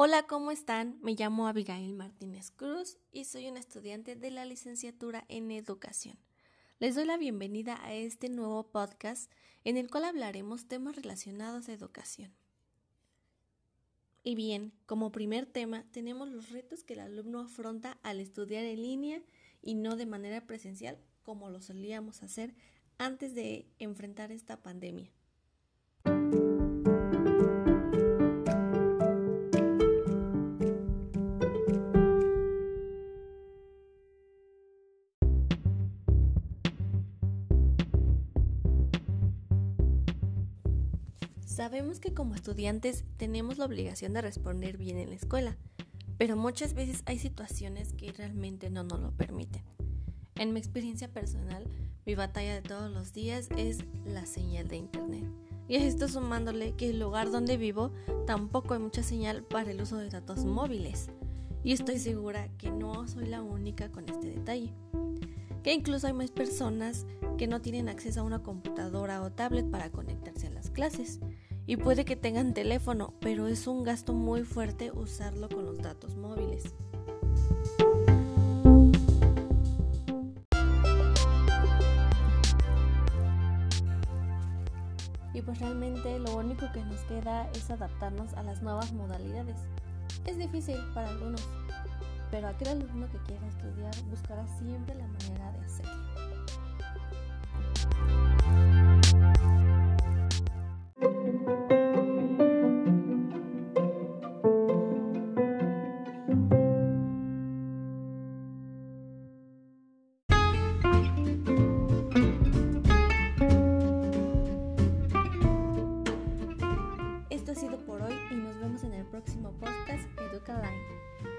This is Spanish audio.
Hola, ¿cómo están? Me llamo Abigail Martínez Cruz y soy una estudiante de la licenciatura en educación. Les doy la bienvenida a este nuevo podcast en el cual hablaremos temas relacionados a educación. Y bien, como primer tema tenemos los retos que el alumno afronta al estudiar en línea y no de manera presencial como lo solíamos hacer antes de enfrentar esta pandemia. Sabemos que como estudiantes tenemos la obligación de responder bien en la escuela, pero muchas veces hay situaciones que realmente no nos lo permiten. En mi experiencia personal, mi batalla de todos los días es la señal de internet. Y esto sumándole que el lugar donde vivo tampoco hay mucha señal para el uso de datos móviles. Y estoy segura que no soy la única con este detalle. Que incluso hay más personas que no tienen acceso a una computadora o tablet para conectarse a las clases y puede que tengan teléfono, pero es un gasto muy fuerte usarlo con los datos móviles. Y pues realmente lo único que nos queda es adaptarnos a las nuevas modalidades. Es difícil para algunos, pero aquel alumno que quiera estudiar buscará siempre la manera de hacerlo. sido por hoy y nos vemos en el próximo podcast EducaLine.